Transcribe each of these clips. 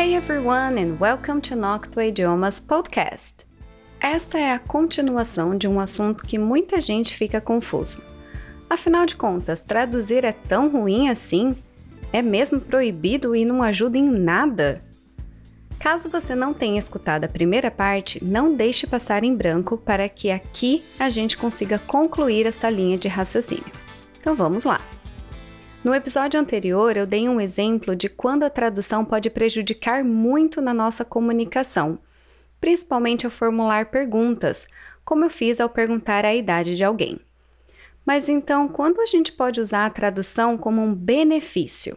Hey everyone and welcome to Noctua Idiomas Podcast. Esta é a continuação de um assunto que muita gente fica confuso. Afinal de contas, traduzir é tão ruim assim? É mesmo proibido e não ajuda em nada? Caso você não tenha escutado a primeira parte, não deixe passar em branco para que aqui a gente consiga concluir essa linha de raciocínio. Então vamos lá! No episódio anterior, eu dei um exemplo de quando a tradução pode prejudicar muito na nossa comunicação, principalmente ao formular perguntas, como eu fiz ao perguntar a idade de alguém. Mas então, quando a gente pode usar a tradução como um benefício?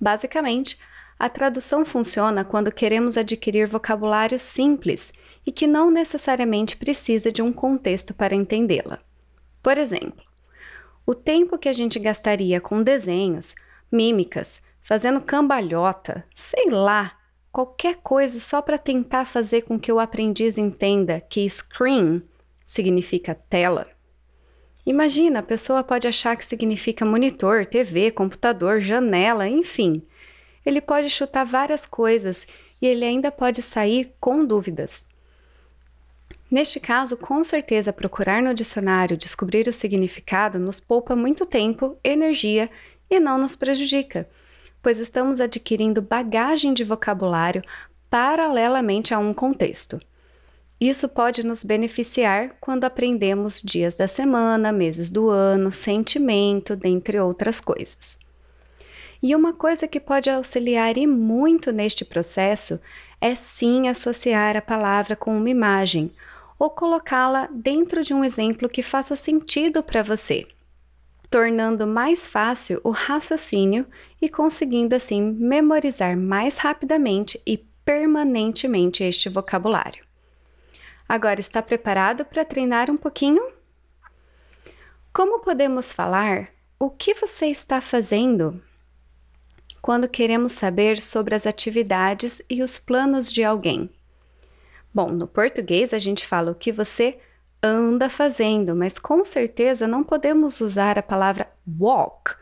Basicamente, a tradução funciona quando queremos adquirir vocabulário simples e que não necessariamente precisa de um contexto para entendê-la. Por exemplo, o tempo que a gente gastaria com desenhos, mímicas, fazendo cambalhota, sei lá, qualquer coisa só para tentar fazer com que o aprendiz entenda que screen significa tela. Imagina, a pessoa pode achar que significa monitor, TV, computador, janela, enfim. Ele pode chutar várias coisas e ele ainda pode sair com dúvidas. Neste caso, com certeza procurar no dicionário descobrir o significado nos poupa muito tempo, energia e não nos prejudica, pois estamos adquirindo bagagem de vocabulário paralelamente a um contexto. Isso pode nos beneficiar quando aprendemos dias da semana, meses do ano, sentimento, dentre outras coisas. E uma coisa que pode auxiliar e muito neste processo é sim associar a palavra com uma imagem ou colocá-la dentro de um exemplo que faça sentido para você, tornando mais fácil o raciocínio e conseguindo assim memorizar mais rapidamente e permanentemente este vocabulário. Agora está preparado para treinar um pouquinho? Como podemos falar o que você está fazendo quando queremos saber sobre as atividades e os planos de alguém? Bom, no português a gente fala o que você anda fazendo, mas com certeza não podemos usar a palavra walk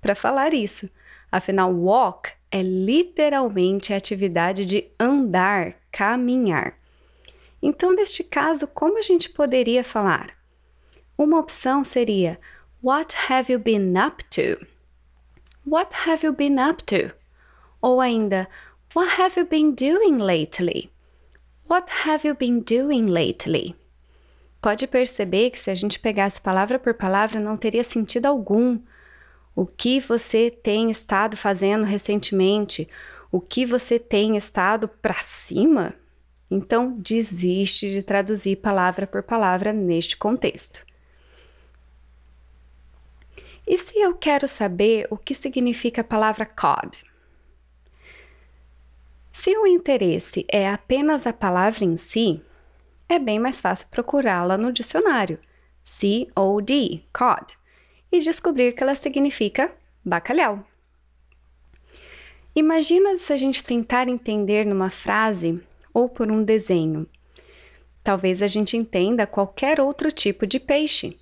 para falar isso. Afinal, walk é literalmente a atividade de andar, caminhar. Então, neste caso, como a gente poderia falar? Uma opção seria What have you been up to? What have you been up to? Ou ainda What have you been doing lately? What have you been doing lately? Pode perceber que se a gente pegasse palavra por palavra não teria sentido algum. O que você tem estado fazendo recentemente? O que você tem estado para cima? Então, desiste de traduzir palavra por palavra neste contexto. E se eu quero saber o que significa a palavra COD? Se o interesse é apenas a palavra em si, é bem mais fácil procurá-la no dicionário, C-O-D, cod, e descobrir que ela significa bacalhau. Imagina se a gente tentar entender numa frase ou por um desenho. Talvez a gente entenda qualquer outro tipo de peixe.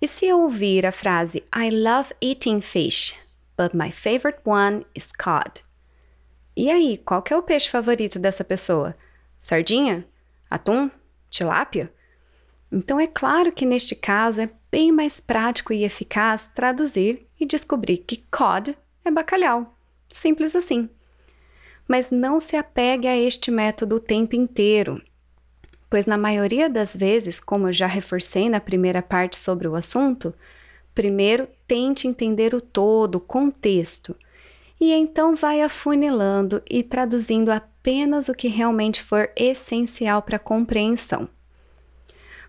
E se eu ouvir a frase I love eating fish, but my favorite one is cod? E aí, qual que é o peixe favorito dessa pessoa? Sardinha? Atum? Tilápia? Então é claro que neste caso é bem mais prático e eficaz traduzir e descobrir que cod é bacalhau. Simples assim. Mas não se apegue a este método o tempo inteiro, pois na maioria das vezes, como eu já reforcei na primeira parte sobre o assunto, primeiro tente entender o todo, o contexto e então vai afunilando e traduzindo apenas o que realmente for essencial para a compreensão.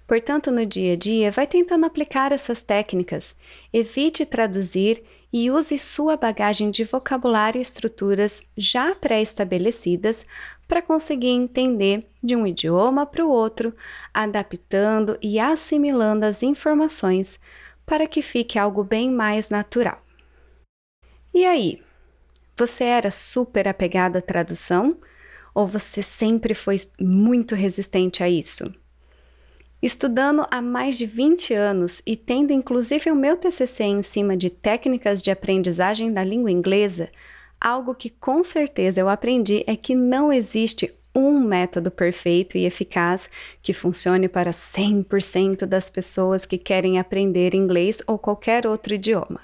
Portanto, no dia a dia, vai tentando aplicar essas técnicas, evite traduzir e use sua bagagem de vocabulário e estruturas já pré-estabelecidas para conseguir entender de um idioma para o outro, adaptando e assimilando as informações para que fique algo bem mais natural. E aí, você era super apegado à tradução ou você sempre foi muito resistente a isso? Estudando há mais de 20 anos e tendo inclusive o meu TCC em cima de técnicas de aprendizagem da língua inglesa, algo que com certeza eu aprendi é que não existe um método perfeito e eficaz que funcione para 100% das pessoas que querem aprender inglês ou qualquer outro idioma.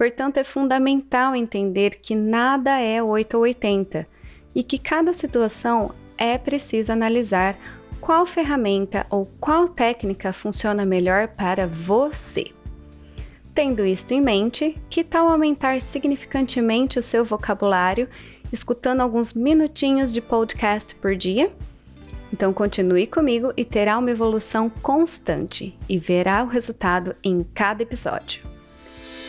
Portanto, é fundamental entender que nada é 8 ou 80 e que cada situação é preciso analisar qual ferramenta ou qual técnica funciona melhor para você. Tendo isto em mente, que tal aumentar significantemente o seu vocabulário escutando alguns minutinhos de podcast por dia? Então continue comigo e terá uma evolução constante e verá o resultado em cada episódio.